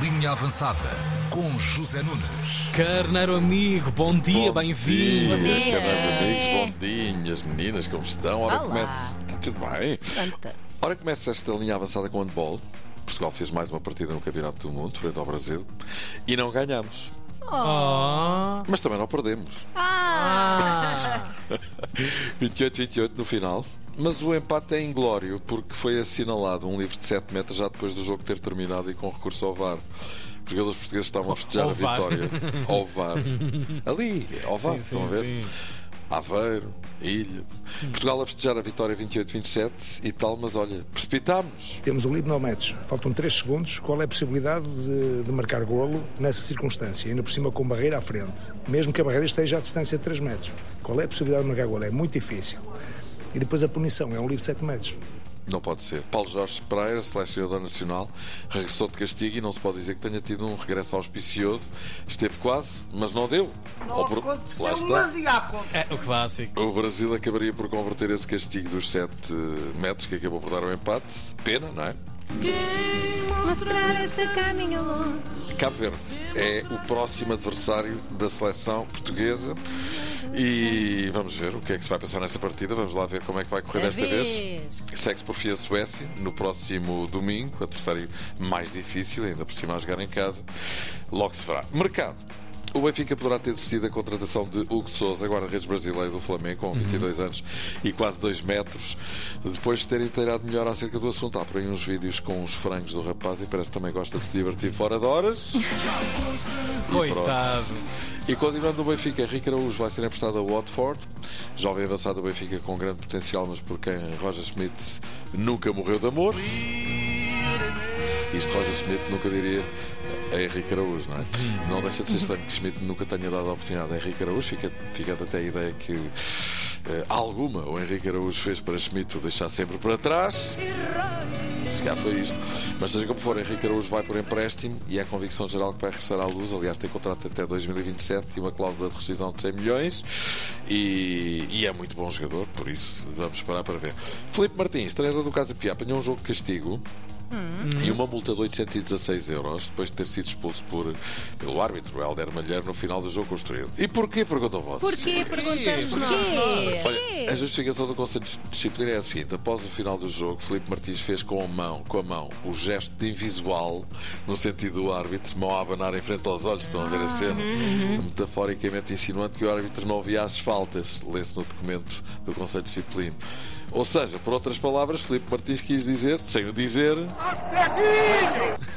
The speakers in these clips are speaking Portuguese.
Linha Avançada com José Nunes. Carneiro amigo, bom dia, bem-vindo. Bom dia, dia. caros amigos, bom dia, as meninas, como estão? Ora, Olá. começa. Está tudo bem? Ora, começa esta linha avançada com handball. Portugal fez mais uma partida no Campeonato do Mundo, frente ao Brasil, e não ganhamos. Oh. Mas também não perdemos. Ah! Ah. 28-28 no final. Mas o empate é inglório porque foi assinalado um livro de 7 metros já depois do jogo ter terminado e com recurso ao VAR. Os jogadores portugueses estavam a festejar a vitória ao VAR. Ali, ao VAR, Sim, estão a sim, ver? sim. Aveiro, Ilha. Portugal a festejar a vitória 28-27 e tal, mas olha, precipitámos. Temos o livre 9 metros, faltam 3 segundos. Qual é a possibilidade de, de marcar golo nessa circunstância? Ainda por cima com barreira à frente, mesmo que a barreira esteja à distância de 3 metros. Qual é a possibilidade de marcar golo? É muito difícil. E depois a punição é um livre de 7 metros. Não pode ser. Paulo Jorge Pereira, selecionador nacional, regressou de castigo e não se pode dizer que tenha tido um regresso auspicioso. Esteve quase, mas não deu. Ao Bru- Lá está. É o clássico. O Brasil acabaria por converter esse castigo dos 7 metros que acabou por dar o empate. Pena, não é? Mostrar esse caminho longe. Cabo Verde é o próximo adversário da seleção portuguesa. E vamos ver o que é que se vai passar nessa partida. Vamos lá ver como é que vai correr desta vez. Segue-se por fim a Suécia no próximo domingo, adversário mais difícil, ainda por cima a jogar em casa. Logo se verá. Mercado. O Benfica poderá ter decidido a contratação de Hugo Souza, guarda-redes brasileiro do Flamengo, com 22 anos e quase 2 metros, depois de ter inteirado melhor acerca do assunto. Há por aí uns vídeos com os frangos do rapaz e parece que também gosta de se divertir fora de horas. E Coitado. pronto. E continuando no Benfica, Henrique Araújo vai ser emprestado a Watford, jovem avançado do Benfica com grande potencial, mas por quem Roger Schmidt nunca morreu de amor. Isto Roger Schmidt nunca diria a Henrique Araújo, não é? Não deixa de ser estranho que Schmidt nunca tenha dado a oportunidade a Henrique Araújo, fica, fica até a ideia que eh, alguma o Henrique Araújo fez para Schmidt o deixar sempre para trás. Se calhar foi isto. Mas seja como for, Henrique Araújo vai por empréstimo e é a convicção geral que vai regressar à luz. Aliás, tem contrato até 2027 e uma cláusula de rescisão de 100 milhões. E, e é muito bom jogador, por isso vamos esperar para ver. Filipe Martins, treinador do Casa Pia, apanhou um jogo de castigo. E uma multa de 816 euros depois de ter sido expulso por, pelo árbitro Helder Malheiro no final do jogo construído. E porquê? Perguntam vós. Porquê? Perguntamos porquê. Olha, a justificação do Conselho de Disciplina é a seguinte: após o final do jogo, Filipe Martins fez com a mão, com a mão, o gesto de invisual, no sentido do árbitro, mão a abanar em frente aos olhos, estão a ver a cena, metaforicamente insinuando que o árbitro não via as faltas, lê-se no documento do Conselho de Disciplina. Ou seja, por outras palavras, Filipe Martins quis dizer, sem o dizer.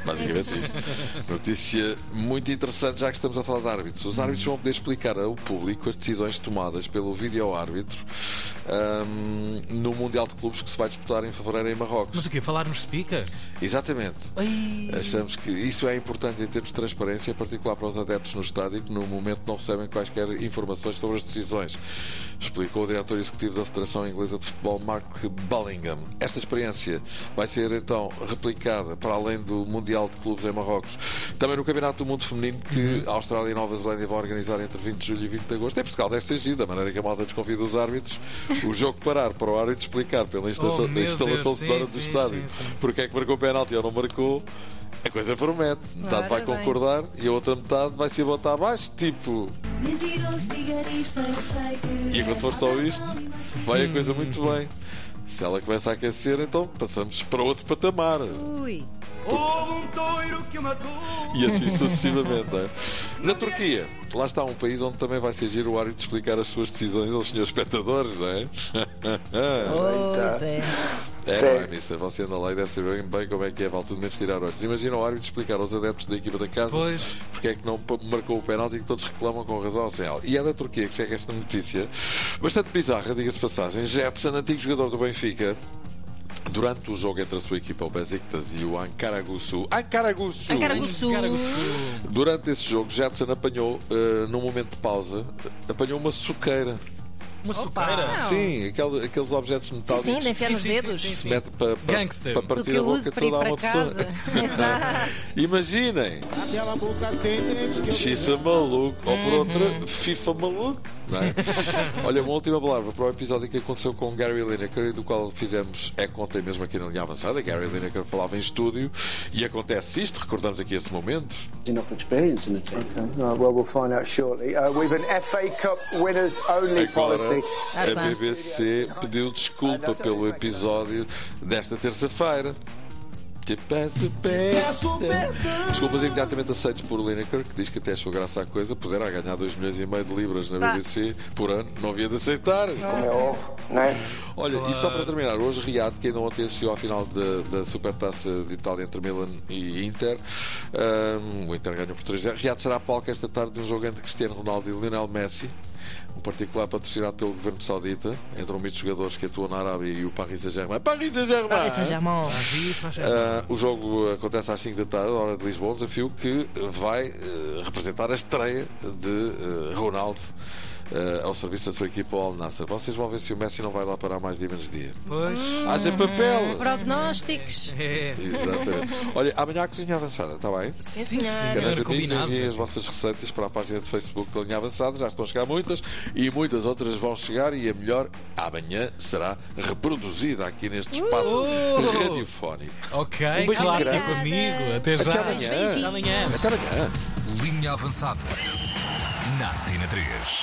Basicamente isto. Notícia muito interessante, já que estamos a falar de árbitros. Os árbitros vão poder explicar ao público as decisões tomadas pelo vídeo-árbitro ahm, no Mundial de Clubes que se vai disputar em fevereiro em Marrocos. Mas o quê? Falar nos speakers? Exatamente. Ai. Achamos que isso é importante em termos de transparência, em particular para os adeptos no estádio que no momento não recebem quaisquer informações sobre as decisões. Explicou o diretor executivo da Federação Inglesa de Futebol, Mark Bellingham. Esta experiência vai ser então replicada para além do Mundial de Clubes em Marrocos, também no Campeonato do Mundo Feminino que a Austrália e Nova Zelândia vão organizar entre 20 de julho e 20 de agosto. Em Portugal deve ser giro, da maneira que a malta desconfia dos árbitros, o jogo parar para o árbitro explicar pela instalação, Oh, instalação sonora do sim, estádio sim, sim. porque é que marcou o penalti ou não marcou. A coisa promete. Metade vai bem. concordar e a outra metade vai se botar abaixo. Tipo, Mentiroso, vigarista, eu sei que. e quando for só isto, vai a coisa muito bem. Se ela começa a aquecer, então passamos para outro patamar. Ui. E assim sucessivamente. não é? Na Turquia, lá está um país onde também vai ser o árbitro explicar as suas decisões aos senhores espectadores, não é? Pois é. É, é, mister? Você anda lá e deve saber bem como é que é, vale tudo menos tirar olhos. Imagina o árbitro explicar aos adeptos da equipa da casa Pois. porque é que não marcou o penalti e que todos reclamam com razão sem ela. E é da Turquia que chega esta notícia, bastante bizarra, diga-se passagem. Jetson, antigo jogador do Benfica, durante o jogo entre a sua equipa, o Besiktas e o Ankaragusu. Ankaragusu! Ancaraguçu. Caraguçu. Durante esse jogo, Jetson apanhou, eh, num momento de pausa, apanhou uma suqueira. Uma Não. sopeira. Sim, aquele- aqueles objetos Sim, metálicos sim, de enfiar Sim, nos sim, sim, dedos. sim, que sim. se mete para, para, Gangster. para partir a boca toda a para uma pessoa. casa. Exato. Imaginem, Xissa maluco, ou por outra, FIFA maluco, é? Olha, uma última palavra para o episódio que aconteceu com Gary Lineker e do qual fizemos é conta mesmo aqui na linha avançada. Gary Lineker falava em estúdio e acontece isto, recordamos aqui esse momento. enough experience in the team. Okay. Well, we'll find out shortly. Uh, we've an FA Cup winners only Agora, policy. Já a. BBC pediu desculpa pelo episódio desta terça-feira. Te peço perdão. Desculpas imediatamente aceites por Lineker, que diz que até achou graça à coisa, poderá ganhar 2 milhões e meio de libras na Ah. BBC por ano, não havia de aceitar. They're off. No. Olha, e só para terminar, hoje Riad, que ainda ontem assistiu à final da, da Supertaça de Itália entre Milan e Inter, Ahm, o Inter ganhou por 3-0. Riad será a palco esta tarde de um jogo entre Cristiano Ronaldo e Lionel Messi, um particular patrocinado pelo governo saudita, entre um mito de jogadores que atuam na Arábia e o Paris Saint-Germain. Paris Saint-Germain! Saint-Germain. Ah, o jogo acontece às 5 da tarde, hora de Lisboa, um desafio que vai eh, representar a estreia de eh, Ronaldo eh, ao serviço da sua equipa ao Al Nassr. Vocês vão ver se o Messi não vai lá parar mais dia menos dia. Pois. Haja papel! Prognósticos. É. Exatamente. Olha, amanhã a cozinha avançada, está bem? Sim. Canais senhor. amigos, enviem as sim. vossas receitas para a página de Facebook da Linha Avançada. Já estão a chegar muitas e muitas outras vão chegar. E a melhor amanhã será reproduzida aqui neste espaço Uh! radiofónico. Ok, Um beijinho clássico grande. amigo. Até já. Até amanhã. Até amanhã. Até amanhã. Linha avançada. Na Tina 3.